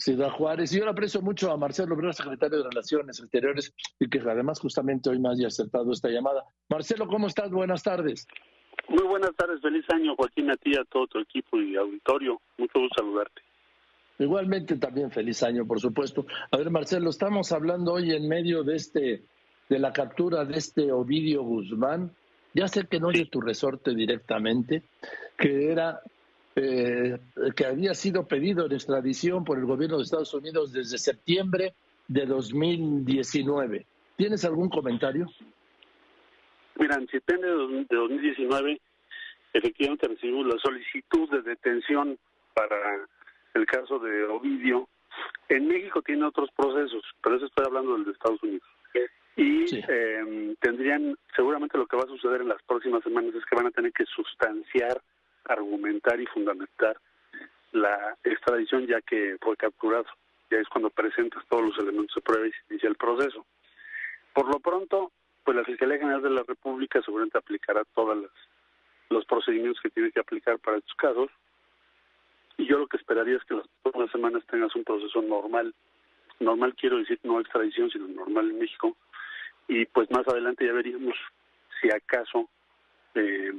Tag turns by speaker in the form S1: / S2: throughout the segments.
S1: Ciudad Juárez. Y yo le aprecio mucho a Marcelo Obrera, secretario de Relaciones Exteriores, y que además justamente hoy me haya aceptado esta llamada. Marcelo, ¿cómo estás? Buenas tardes.
S2: Muy buenas tardes, feliz año, Joaquín, a ti, a todo tu equipo y auditorio. Mucho gusto saludarte.
S1: Igualmente también feliz año, por supuesto. A ver, Marcelo, estamos hablando hoy en medio de este, de la captura de este Ovidio Guzmán. Ya sé que no es de tu resorte directamente, que era eh, que había sido pedido en extradición por el gobierno de Estados Unidos desde septiembre de 2019. ¿Tienes algún comentario?
S2: Mira, en septiembre de 2019 efectivamente recibimos la solicitud de detención para el caso de Ovidio. En México tiene otros procesos, pero eso estoy hablando del de Estados Unidos. Y eh, tendrían, seguramente lo que va a suceder en las próximas semanas es que van a tener que sustanciar argumentar y fundamentar la extradición ya que fue capturado. Ya es cuando presentas todos los elementos de prueba y se inicia el proceso. Por lo pronto, pues la Fiscalía General de la República seguramente aplicará todos los procedimientos que tiene que aplicar para estos casos. Y yo lo que esperaría es que las próximas semanas tengas un proceso normal. Normal quiero decir no extradición, sino normal en México. Y pues más adelante ya veríamos si acaso eh,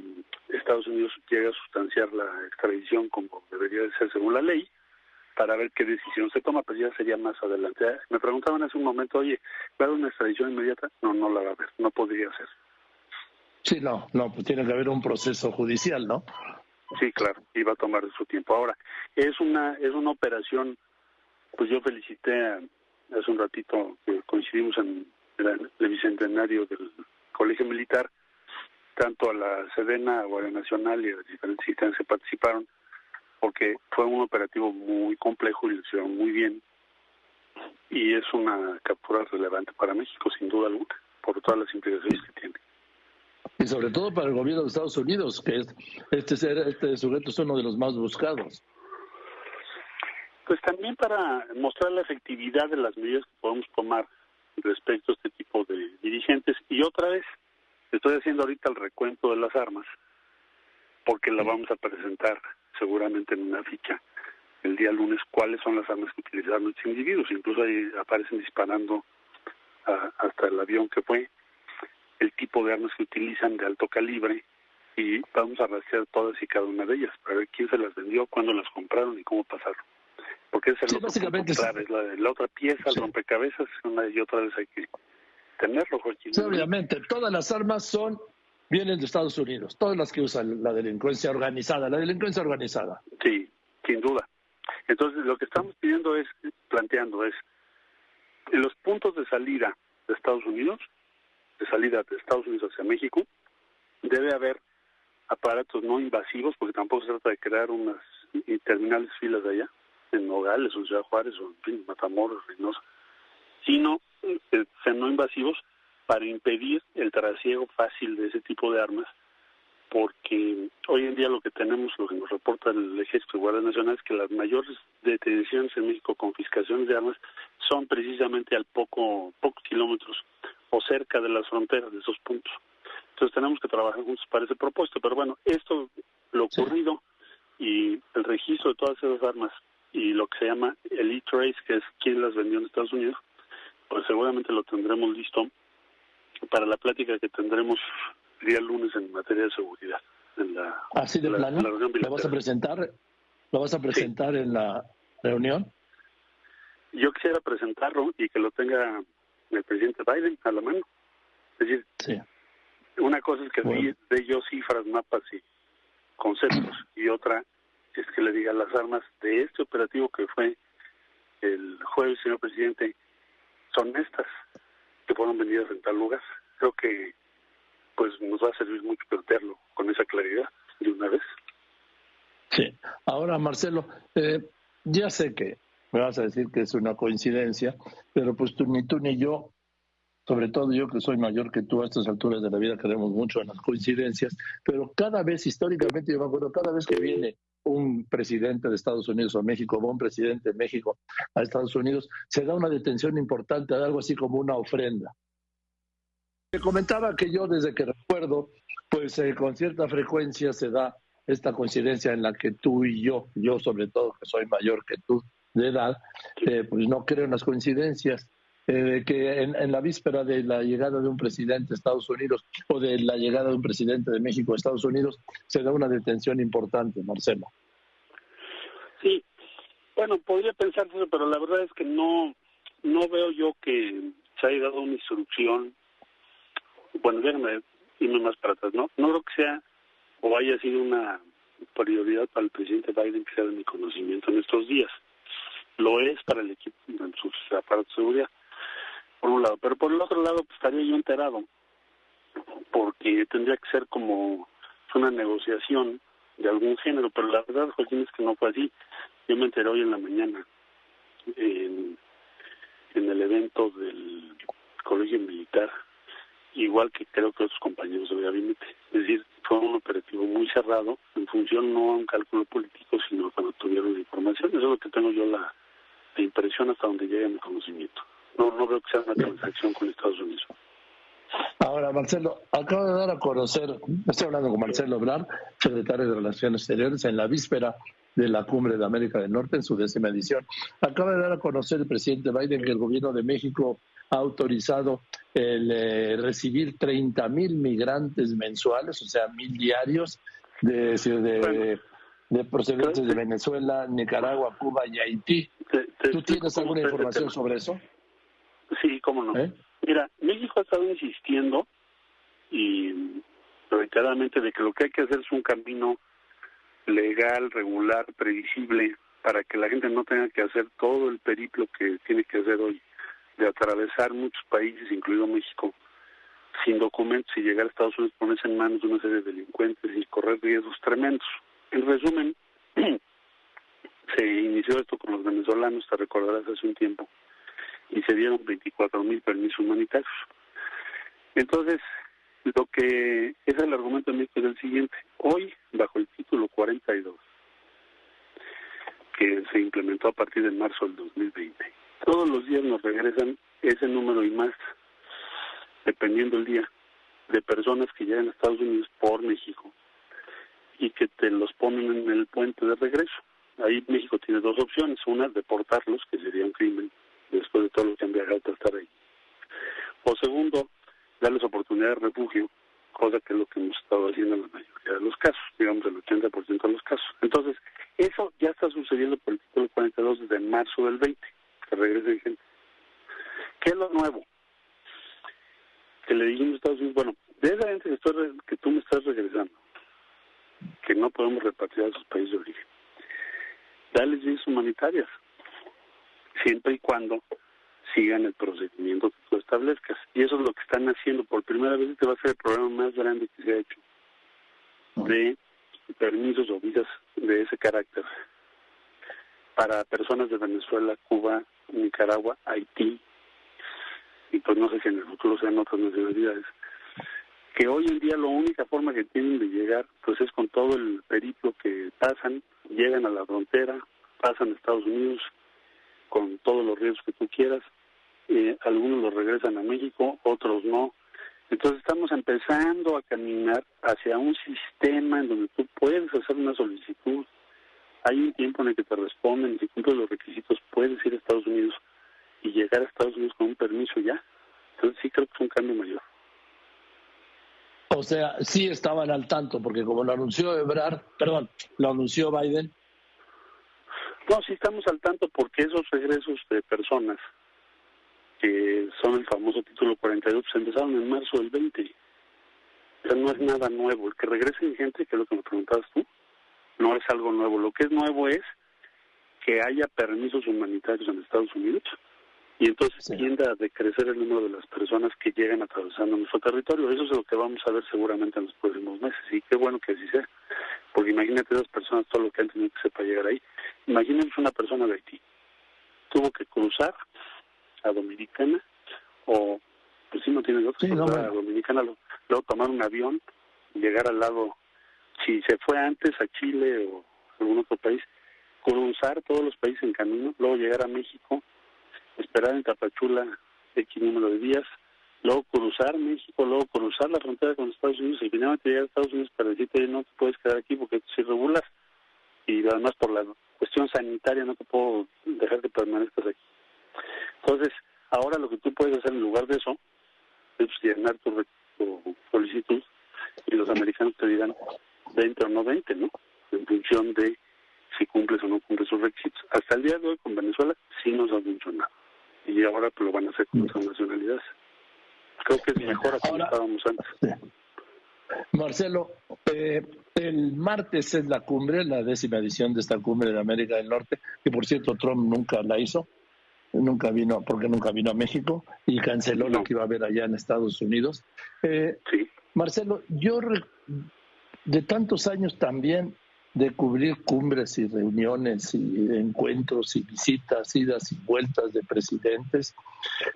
S2: Estados Unidos llega a sustanciar la extradición como debería de ser según la ley para ver qué decisión se toma, pues ya sería más adelante. Me preguntaban hace un momento, oye, ¿va a haber una extradición inmediata? No, no la va a haber, no podría ser.
S1: Sí, no, no, pues tiene que haber un proceso judicial, ¿no?
S2: Sí, claro, y va a tomar su tiempo. Ahora, es una es una operación, pues yo felicité hace un ratito, que coincidimos en el bicentenario del Colegio Militar, tanto a la Sedena, a Guardia Nacional y a las diferentes instancias que participaron, porque fue un operativo muy complejo y lo hicieron muy bien. Y es una captura relevante para México, sin duda alguna, por todas las implicaciones que tiene.
S1: Y sobre todo para el gobierno de Estados Unidos, que es, este, este sujeto es uno de los más buscados.
S2: Pues también para mostrar la efectividad de las medidas que podemos tomar respecto a este tipo de dirigentes. Y otra vez, Estoy haciendo ahorita el recuento de las armas, porque la vamos a presentar seguramente en una ficha el día lunes cuáles son las armas que utilizaron estos individuos. Incluso ahí aparecen disparando hasta el avión que fue, el tipo de armas que utilizan de alto calibre y vamos a rastrear todas y cada una de ellas para ver quién se las vendió, cuándo las compraron y cómo pasaron. Porque es el otro básicamente la, otra pieza, el rompecabezas, una y otra vez hay que tenerlo, Joaquín.
S1: obviamente, todas las armas son vienen de Estados Unidos, todas las que usan la delincuencia organizada, la delincuencia organizada.
S2: Sí, sin duda. Entonces, lo que estamos pidiendo es, planteando es, en los puntos de salida de Estados Unidos, de salida de Estados Unidos hacia México, debe haber aparatos no invasivos, porque tampoco se trata de crear unas interminables filas de allá, en Nogales o en Ciudad Juárez o en Matamoros, Reynosa, sino sean no invasivos para impedir el trasiego fácil de ese tipo de armas, porque hoy en día lo que tenemos, lo que nos reporta el Ejército y Guardia Nacional es que las mayores detenciones en México, confiscaciones de armas, son precisamente al poco, pocos kilómetros o cerca de las fronteras de esos puntos. Entonces tenemos que trabajar juntos para ese propósito, pero bueno, esto, lo ocurrido y el registro de todas esas armas y lo que se llama el e-trace, que es quién las vendió en Estados Unidos, pues seguramente lo tendremos listo para la plática que tendremos el día lunes en materia de seguridad. En la,
S1: Así de plano, ¿lo vas a presentar? ¿Lo vas a presentar en la reunión?
S2: Yo quisiera presentarlo y que lo tenga el presidente Biden a la mano. Es decir, una cosa es que de yo cifras, mapas y conceptos, y otra es que le diga las armas de este operativo que fue el jueves, señor presidente, son estas que fueron vendidas en tal lugar. Creo que pues nos va a servir mucho perderlo con esa claridad de una vez.
S1: Sí. Ahora, Marcelo, eh, ya sé que me vas a decir que es una coincidencia, pero pues tú, ni tú ni yo, sobre todo yo que soy mayor que tú a estas alturas de la vida, creemos mucho en las coincidencias, pero cada vez históricamente, yo me acuerdo, cada vez que viene un presidente de Estados Unidos o México o un presidente de México a Estados Unidos, se da una detención importante, algo así como una ofrenda. Me comentaba que yo desde que recuerdo, pues eh, con cierta frecuencia se da esta coincidencia en la que tú y yo, yo sobre todo que soy mayor que tú, de edad, eh, pues no creo en las coincidencias. Eh, que en, la víspera de la llegada de un presidente a Estados Unidos o de la llegada de un presidente de México a Estados Unidos se da una detención importante, Marcelo.
S2: Sí, bueno, podría pensarse, pero la verdad es que no, no veo yo que se haya dado una instrucción. Bueno, déjame irme más para atrás, ¿no? No creo que sea o haya sido una prioridad para el presidente Biden que sea de mi conocimiento en estos días. Lo es para el equipo en sus aparatos de seguridad por un lado. Pero por el otro lado, pues, estaría yo enterado, porque tendría que ser como una negociación de algún género, pero la verdad, Joaquín, es que no fue así. Yo me enteré hoy en la mañana en, en el evento del Colegio Militar, igual que creo que otros compañeros del gabinete. Es decir, fue un operativo muy cerrado, en función no a un cálculo político, sino cuando tuvieron la información. Eso es lo que tengo yo la, la impresión hasta donde llegue mi conocimiento no, no veo que sea una transacción con Estados Unidos.
S1: Ahora, Marcelo, acaba de dar a conocer, estoy hablando con Marcelo Obrar, secretario de Relaciones Exteriores, en la víspera de la Cumbre de América del Norte, en su décima edición. Acaba de dar a conocer el presidente Biden que el gobierno de México ha autorizado el eh, recibir 30 mil migrantes mensuales, o sea, mil diarios, de, de, de procedentes de Venezuela, Nicaragua, Cuba y Haití. ¿Tú tienes alguna información sobre eso?
S2: Sí, cómo no. ¿Eh? Mira, México ha estado insistiendo y reiteradamente de que lo que hay que hacer es un camino legal, regular, previsible, para que la gente no tenga que hacer todo el periplo que tiene que hacer hoy, de atravesar muchos países, incluido México, sin documentos y llegar a Estados Unidos, ponerse en manos de una serie de delincuentes y correr riesgos tremendos. En resumen, se inició esto con los venezolanos, te recordarás hace un tiempo, y se dieron 24 mil permisos humanitarios. Entonces, lo que es el argumento de México es el siguiente. Hoy, bajo el título 42, que se implementó a partir de marzo del 2020, todos los días nos regresan ese número y más, dependiendo el día, de personas que llegan a Estados Unidos por México y que te los ponen en el puente de regreso. Ahí México tiene dos opciones. Una, deportarlos, que sería un crimen después de todo lo que han viajado para estar ahí. O segundo, darles oportunidad de refugio, cosa que es lo que hemos estado haciendo en la mayoría de los casos, digamos el 80% de los casos. Entonces, eso ya está sucediendo por el título 42 desde marzo del 20, que regresen gente. ¿Qué es lo nuevo? Que le dijimos a Estados Unidos, bueno, de esa gente que, estoy, que tú me estás regresando, que no podemos repartir a sus países de origen, dales vías humanitarias, siempre y cuando sigan el procedimiento que tú establezcas. Y eso es lo que están haciendo. Por primera vez este va a ser el programa más grande que se ha hecho de permisos o visas de ese carácter para personas de Venezuela, Cuba, Nicaragua, Haití, y pues no sé si en el futuro sean otras nacionalidades, que hoy en día la única forma que tienen de llegar pues es con todo el periplo que pasan, llegan a la frontera, pasan a Estados Unidos, con todos los riesgos que tú quieras. Eh, algunos los regresan a México, otros no. Entonces estamos empezando a caminar hacia un sistema en donde tú puedes hacer una solicitud. Hay un tiempo en el que te responden, si cumples los requisitos puedes ir a Estados Unidos y llegar a Estados Unidos con un permiso ya. Entonces sí creo que es un cambio mayor.
S1: O sea, sí estaban al tanto, porque como lo anunció Ebrard, perdón, lo anunció Biden,
S2: no, sí estamos al tanto porque esos regresos de personas que son el famoso título 42 pues empezaron en marzo del 20. O sea, no es nada nuevo. El que regresen gente, que es lo que me preguntabas tú, no es algo nuevo. Lo que es nuevo es que haya permisos humanitarios en Estados Unidos y entonces tienda a decrecer el número de las personas que llegan atravesando nuestro territorio. Eso es lo que vamos a ver seguramente en los próximos meses y qué bueno que así sea. Porque imagínate esas personas, todo lo que han tenido que hacer para llegar ahí. Imagínense una persona de Haití. Tuvo que cruzar a Dominicana o, pues si no tiene otra, sí, a Dominicana, luego tomar un avión, llegar al lado, si se fue antes a Chile o algún otro país, cruzar todos los países en camino, luego llegar a México, esperar en Tapachula X número de días, luego cruzar México, luego cruzar la frontera con Estados Unidos y finalmente llegar a Estados Unidos para decirte no te puedes quedar aquí porque es irregular y además por la cuestión sanitaria no te puedo dejar que permanezcas aquí. Entonces, ahora lo que tú puedes hacer en lugar de eso es llenar tu, solicitud y los americanos te dirán 20 o no 20, ¿no? En función de si cumples o no cumples sus requisitos. Hasta el día de hoy con Venezuela sí nos ha funcionado. Y ahora pues, lo van a hacer con otras nacionalidades. Creo que es mejor a como estábamos antes.
S1: Marcelo, eh, el martes es la cumbre, la décima edición de esta cumbre de América del Norte, que por cierto Trump nunca la hizo, nunca vino, porque nunca vino a México y canceló lo que iba a haber allá en Estados Unidos. Eh, Marcelo, yo de tantos años también de cubrir cumbres y reuniones y encuentros y visitas, idas y vueltas de presidentes,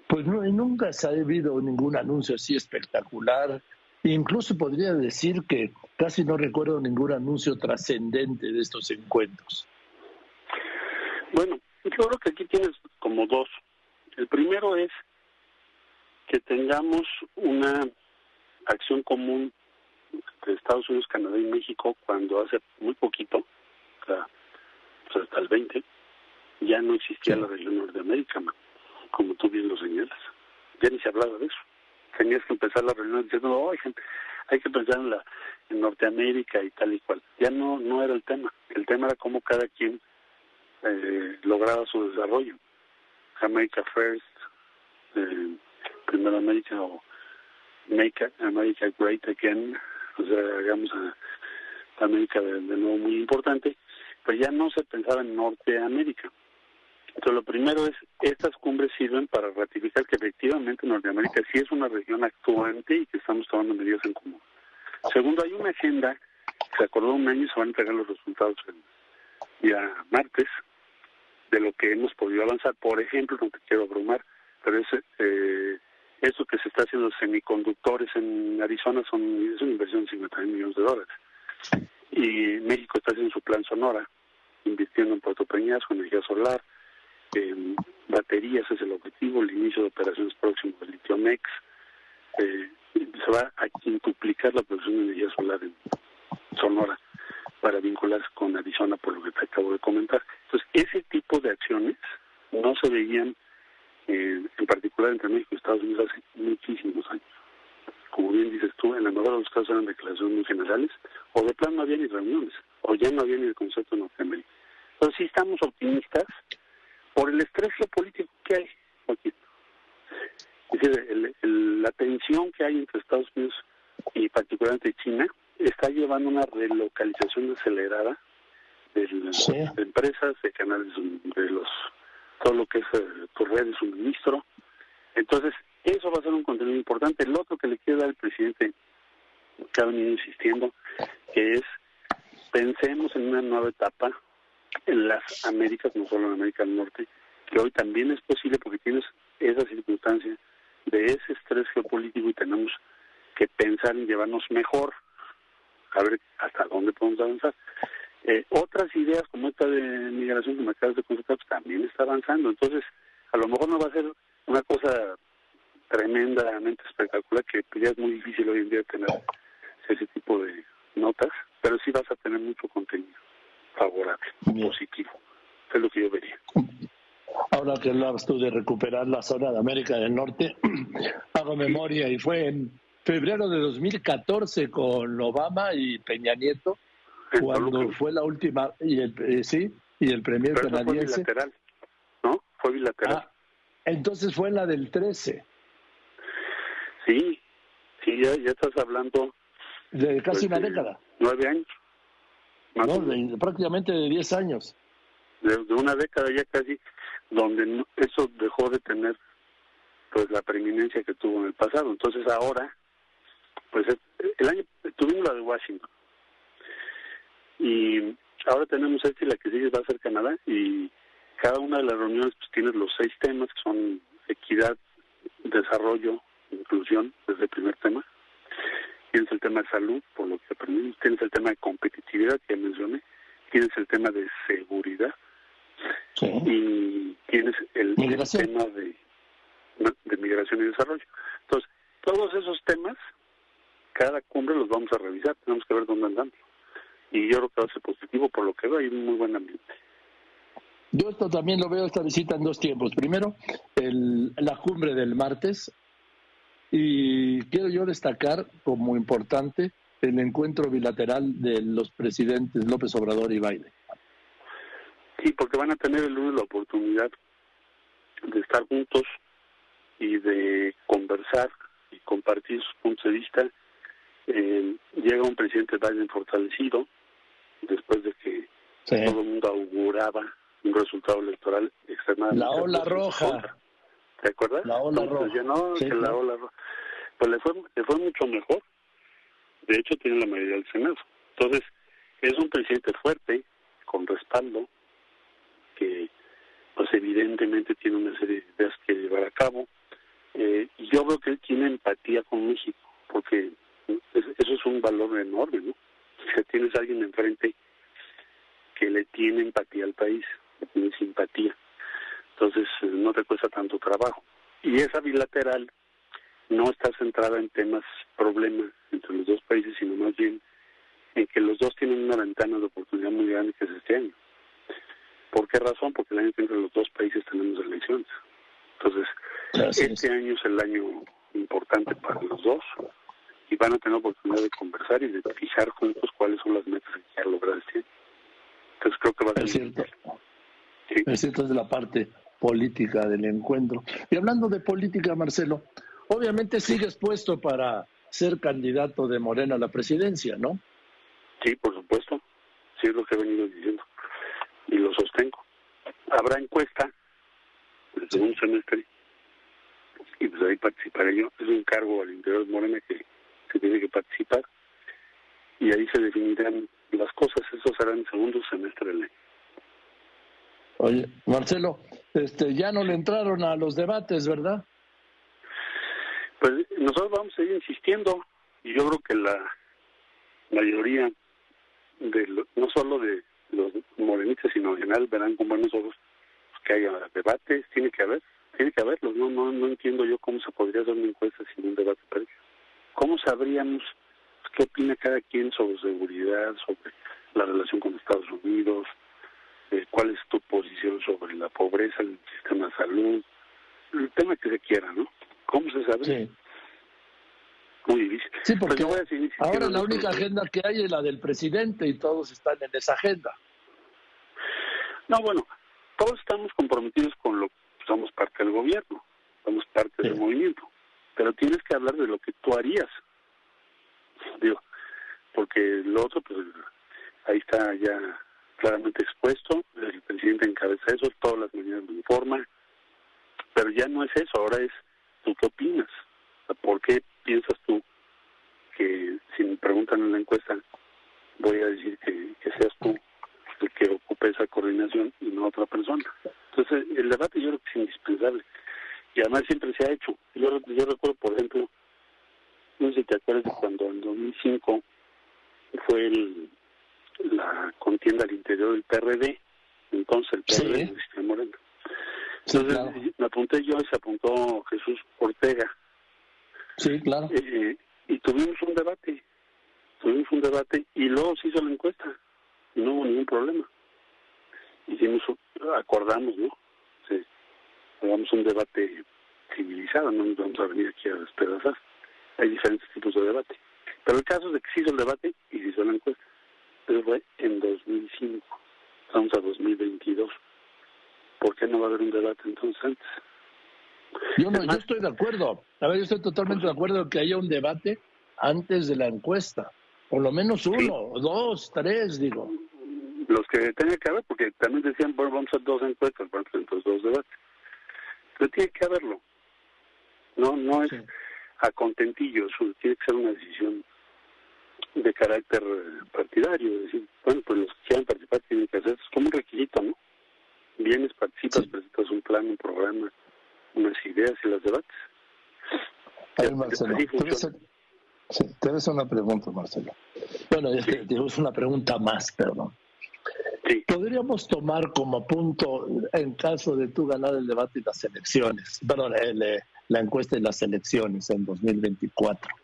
S1: pues no, nunca se ha habido ningún anuncio así espectacular. Incluso podría decir que casi no recuerdo ningún anuncio trascendente de estos encuentros.
S2: Bueno, yo creo que aquí tienes como dos. El primero es que tengamos una acción común Estados Unidos, Canadá y México cuando hace muy poquito, o sea, pues hasta el 20, ya no existía la región Norteamérica, como tú bien lo señalas. Ya ni se hablaba de eso. Tenías que empezar la reunión diciendo, oh, hay que pensar en, la, en Norteamérica y tal y cual. Ya no, no era el tema. El tema era cómo cada quien eh, lograba su desarrollo. Jamaica First, eh, Primera América o Make America Great Again, o sea, hagamos a, América de, nuevo muy importante, pues ya no se pensaba en Norteamérica. Entonces, lo primero es, estas cumbres sirven para ratificar que efectivamente Norteamérica sí es una región actuante y que estamos tomando medidas en común. Segundo, hay una agenda, se acordó un año y se van a entregar los resultados el día martes, de lo que hemos podido avanzar. Por ejemplo, no te quiero abrumar, pero es eh, eso que se está haciendo semiconductores en Arizona son es una inversión de 50 millones de dólares. Y México está haciendo su plan Sonora, invirtiendo en Puerto Peñasco, energía solar, en baterías es el objetivo, el inicio de operaciones próximo del Litiomex. Eh, se va a quintuplicar la producción de energía solar en Sonora para vincularse con Arizona, por lo que te acabo de comentar. Entonces, ese tipo de acciones no se veían eh, en particular entre México y Estados Unidos hace muchísimos años. Como bien dices tú, en la mayoría de los casos eran declaraciones muy generales, o de plan no había ni reuniones, o ya no había ni el concepto de Norteamérica. Entonces sí estamos optimistas por el estrés geopolítico que hay, aquí. Es decir, la tensión que hay entre Estados Unidos y particularmente China está llevando una relocalización acelerada de, de empresas, de canales de los todo lo que es eh, tu red de suministro. Entonces, eso va a ser un contenido importante. El otro que le quiero dar al presidente, que ha venido insistiendo, que es pensemos en una nueva etapa en las Américas, no solo en América del Norte, que hoy también es posible porque tienes esa circunstancia de ese estrés geopolítico y tenemos que pensar en llevarnos mejor, a ver hasta dónde podemos avanzar. Eh, otras ideas como esta de migración que me acabas de consultar pues, también está avanzando. Entonces, a lo mejor no va a ser una cosa tremendamente espectacular que ya es muy difícil hoy en día tener ese tipo de notas, pero sí vas a tener mucho contenido favorable, positivo. Es lo que yo vería.
S1: Ahora que hablabas tú de recuperar la zona de América del Norte, hago memoria y fue en febrero de 2014 con Obama y Peña Nieto cuando fue la última, y el, eh, sí, y el premier canadiense.
S2: Fue bilateral, ¿no? Fue bilateral. Ah,
S1: entonces fue la del 13.
S2: Sí, sí, ya, ya estás hablando.
S1: De casi una década.
S2: Nueve años.
S1: no, prácticamente de diez años.
S2: De, una década ya casi, donde eso dejó de tener pues la preeminencia que tuvo en el pasado. Entonces ahora, pues el año tuvimos la de Washington, y ahora tenemos este y la que sigue va a ser Canadá y cada una de las reuniones pues tiene los seis temas que son equidad, desarrollo, inclusión, desde el primer tema. Tienes el tema de salud, por lo que aprendimos. Tienes el tema de competitividad, que ya mencioné. Tienes el tema de seguridad. Y tienes el, tema de, de migración y desarrollo. Entonces, todos esos temas, cada cumbre los vamos a revisar. Tenemos que ver dónde andamos y yo creo que va a ser positivo por lo que veo hay un muy buen ambiente.
S1: Yo esto también lo veo esta visita en dos tiempos. Primero, el, la cumbre del martes y quiero yo destacar como importante el encuentro bilateral de los presidentes López Obrador y Biden.
S2: Sí, porque van a tener el lunes la oportunidad de estar juntos y de conversar y compartir sus puntos de vista. Eh, llega un presidente Biden fortalecido después de que todo el mundo auguraba un resultado electoral extremadamente.
S1: La ola roja.
S2: ¿Te acuerdas?
S1: La ola roja.
S2: la ola roja. Pues le fue, le fue mucho mejor. De hecho, tiene la mayoría del Senado. Entonces, es un presidente fuerte, con respaldo, que pues evidentemente tiene una serie de ideas que llevar a cabo. Eh, y yo veo que él tiene empatía con México, porque eso es un valor enorme, ¿no? Si tienes a alguien enfrente que le tiene empatía al país, le tiene simpatía. Entonces eh, no te cuesta tanto trabajo. Y esa bilateral no está centrada en temas problemas entre los dos países, sino más bien en que los dos tienen una ventana de oportunidad muy grande que es este año. ¿Por qué razón? Porque el año que entre los dos países tenemos elecciones. Entonces, este año es el año importante para los dos y van a tener oportunidad de conversar y de fijar juntos cuáles son las metas que quieren lograr este. Entonces creo que va a ser...
S1: Es cierto. Sí. Es cierto, es la parte política del encuentro. Y hablando de política, Marcelo, obviamente sigues puesto para ser candidato de Morena a la presidencia, ¿no?
S2: Sí, por supuesto. Sí, es lo que he venido diciendo. Y lo sostengo. Habrá encuesta desde un semestre y pues ahí participaré yo. Es un cargo al interior de Morena que tiene que participar y ahí se definirán las cosas. Eso será en segundo semestre del año.
S1: Oye, Marcelo, este, ya no le entraron a los debates, ¿verdad?
S2: Pues nosotros vamos a seguir insistiendo y yo creo que la mayoría de no solo de los morenistas sino en general verán con buenos ojos que haya debates, tiene que haber, tiene que haberlos, no, no, no entiendo yo cómo se podría hacer una encuesta sin un debate previo. ¿Cómo sabríamos qué opina cada quien sobre seguridad, sobre la relación con Estados Unidos, eh, cuál es tu posición sobre la pobreza, el sistema de salud, el tema que se quiera, ¿no? ¿Cómo se sabe? Sí. Muy difícil.
S1: Sí, porque ahora la única agenda que hay es la del presidente y todos están en esa agenda.
S2: No, bueno, todos estamos comprometidos con lo que somos parte del gobierno, somos parte del movimiento, pero tienes que hablar de lo que tú harías, digo, porque lo otro, pues ahí está ya claramente expuesto, el presidente encabeza eso, todas las mañanas lo informa, pero ya no es eso, ahora es tú qué opinas, ¿por qué piensas tú que si me preguntan en la encuesta voy a decir que, seas tú el que ocupe esa coordinación y no otra persona? Entonces el debate yo creo que es indispensable y además siempre se ha hecho. Yo, yo recuerdo, por ejemplo, no sé si te acuerdas de cuando en 2005 fue el, la contienda al interior del PRD, entonces el PRD sí. Moreno. Entonces me apunté yo y se apuntó Jesús Ortega.
S1: Sí, claro.
S2: Eh, y tuvimos un debate, tuvimos un debate y luego se hizo la encuesta y no hubo ningún problema. Hicimos, acordamos, ¿no? Hagamos un debate civilizado, no nos vamos a venir aquí a despedazar. Hay diferentes tipos de debate. Pero el caso es de que se hizo el debate y se hizo la encuesta. Eso fue en 2005. Estamos a 2022. ¿Por qué no va a haber un debate entonces antes?
S1: Yo, no, yo estoy de acuerdo. A ver, yo estoy totalmente de acuerdo en que haya un debate antes de la encuesta. Por lo menos uno, dos, tres, digo.
S2: Los que tenga que haber, porque también decían, bueno, vamos a hacer dos encuestas, bueno, entonces dos debates. Pero tiene que haberlo. No, no es a contentillo, tiene que ser una decisión de carácter partidario, es decir, bueno, pues los que quieran participar tienen que hacer, es como un requisito, ¿no? Vienes, participas, presentas un plan, un programa, unas ideas y las debates.
S1: A ver, Marcelo, te te hacer una pregunta, Marcelo. Bueno, sí. te, una pregunta más, perdón. Sí. Podríamos tomar como punto, en caso de tú ganar el debate y las elecciones, perdón, el, eh, la encuesta y las elecciones en 2024,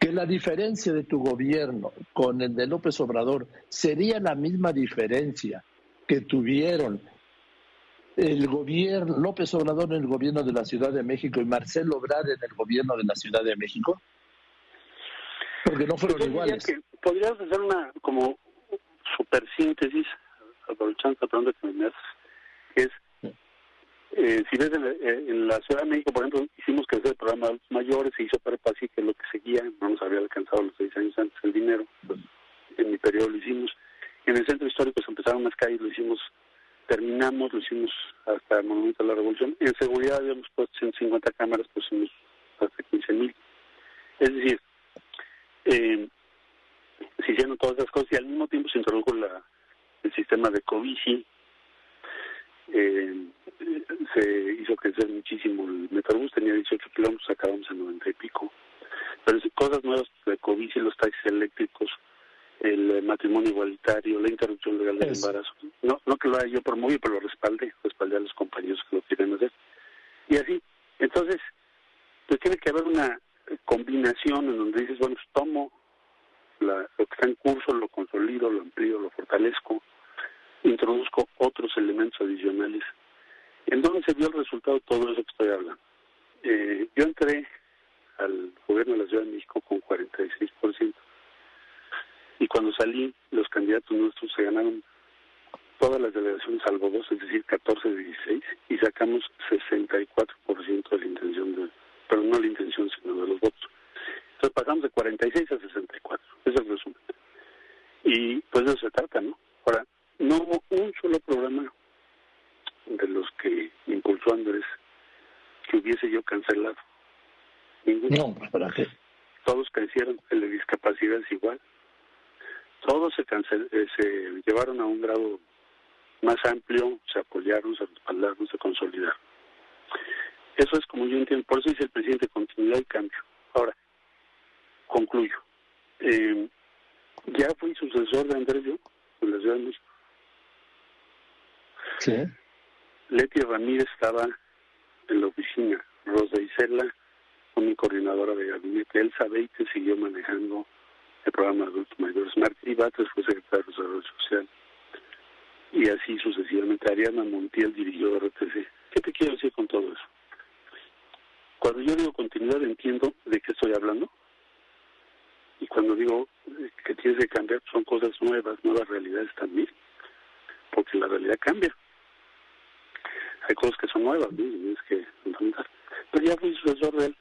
S1: que la diferencia de tu gobierno con el de López Obrador sería la misma diferencia que tuvieron el gobierno, López Obrador en el gobierno de la Ciudad de México y Marcelo Obrador en el gobierno de la Ciudad de México? Porque no fueron iguales.
S2: podrías hacer una como super síntesis, la me haces, que es, eh, si ves eh, en, la Ciudad de México, por ejemplo, hicimos crecer el programa de los mayores, se hizo para que es lo que seguía, no nos había alcanzado los seis años antes el dinero, pues, en mi periodo lo hicimos. En el centro histórico se empezaron las calles, lo hicimos, terminamos, lo hicimos hasta el Monumento a la Revolución. En seguridad habíamos puesto 150 cámaras, pusimos hasta 15 mil. Es decir, eh, se hicieron todas esas cosas y al mismo tiempo se introdujo la, el sistema de Covici, eh, se hizo crecer muchísimo el Metrobús, tenía 18 kilómetros, acabamos en 90 y pico. Pero cosas nuevas de Covici, los taxis eléctricos, el matrimonio igualitario, la interrupción legal del embarazo. No, no que lo haya yo promovido, pero lo respaldé, respaldé a los compañeros que lo quieren hacer. Y así, entonces, pues tiene que haber una combinación en donde dices, bueno, pues tomo la, lo que está en curso, lo consolido, lo amplío, lo fortalezco, introduzco otros elementos adicionales. ¿En dónde se vio el resultado de todo eso que estoy hablando? Eh, yo entré al gobierno de la Ciudad de México con 46%. Y cuando salí, los candidatos nuestros se ganaron todas las delegaciones salvo dos, es decir, 14 de 16, y sacamos 64% de la intención de, pero no la intención, sino de los votos. Entonces pasamos de 46 a 64, ese es el resumen. Y pues de eso se trata, ¿no? Ahora, no hubo un solo programa de los que impulsó Andrés que hubiese yo cancelado.
S1: Ninguno. No, ¿para qué?
S2: Todos crecieron, el de discapacidad es igual. Todos se, eh, se llevaron a un grado más amplio, se apoyaron, se respaldaron, se consolidaron. Eso es como yo entiendo, por eso dice el presidente continuidad y cambio. Ahora, concluyo. Eh, ya fui sucesor de Andrés yo en la Ciudad de México.
S1: Sí.
S2: Leti Ramírez estaba en la oficina, Rosa Isela con mi coordinadora de gabinete, Elsa Beite siguió manejando el programa de adultos mayores, Martí Bates fue secretario de Desarrollo Social y así sucesivamente. Ariana Montiel dirigió RTC. ¿Qué te quiero decir con todo eso? Cuando yo digo continuidad entiendo de qué estoy hablando y cuando digo que tienes que cambiar son cosas nuevas, nuevas realidades también, porque la realidad cambia. Hay cosas que son nuevas, ¿no? Y es que. Pero ya fui sucesor de él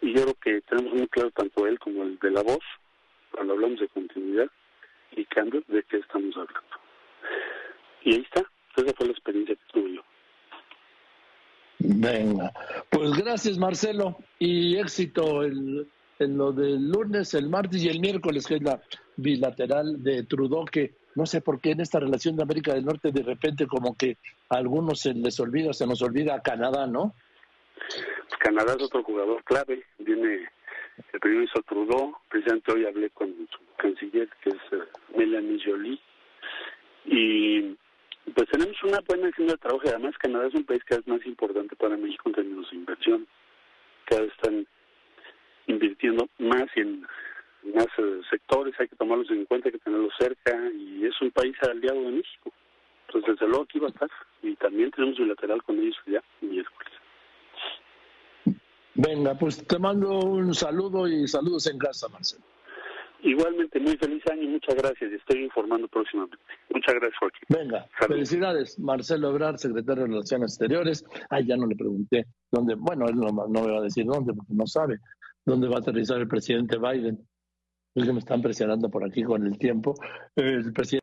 S2: y yo creo que tenemos muy claro tanto él como el de la voz, cuando hablamos de continuidad y cambio, de qué estamos hablando. Y ahí está, esa fue la experiencia que tuve yo.
S1: Venga, pues gracias Marcelo y éxito en, en lo del lunes, el martes y el miércoles, que es la bilateral de Trudeau, que no sé por qué en esta relación de América del Norte de repente como que a algunos se les olvida, se nos olvida a Canadá, ¿no?
S2: Canadá es otro jugador clave, viene el primer ministro Trudeau, precisamente hoy hablé con su canciller que es uh, Melanie Jolie y pues tenemos una buena agenda de trabajo y además Canadá es un país que es más importante para México en términos de inversión. Cada vez están invirtiendo más en más eh, sectores, hay que tomarlos en cuenta, hay que tenerlos cerca y es un país aliado de México. Entonces, desde luego aquí va a estar y también tenemos bilateral con ellos ya miércoles.
S1: Venga, pues te mando un saludo y saludos en casa, Marcelo.
S2: Igualmente, muy feliz año y muchas gracias. Estoy informando próximamente. Muchas gracias, Joaquín.
S1: Venga, felicidades. Marcelo Ebrard, secretario de Relaciones Exteriores. Ah, ya no le pregunté dónde. Bueno, él no, no me va a decir dónde porque no sabe dónde va a aterrizar el presidente Biden. Es que me están presionando por aquí con el tiempo. El presidente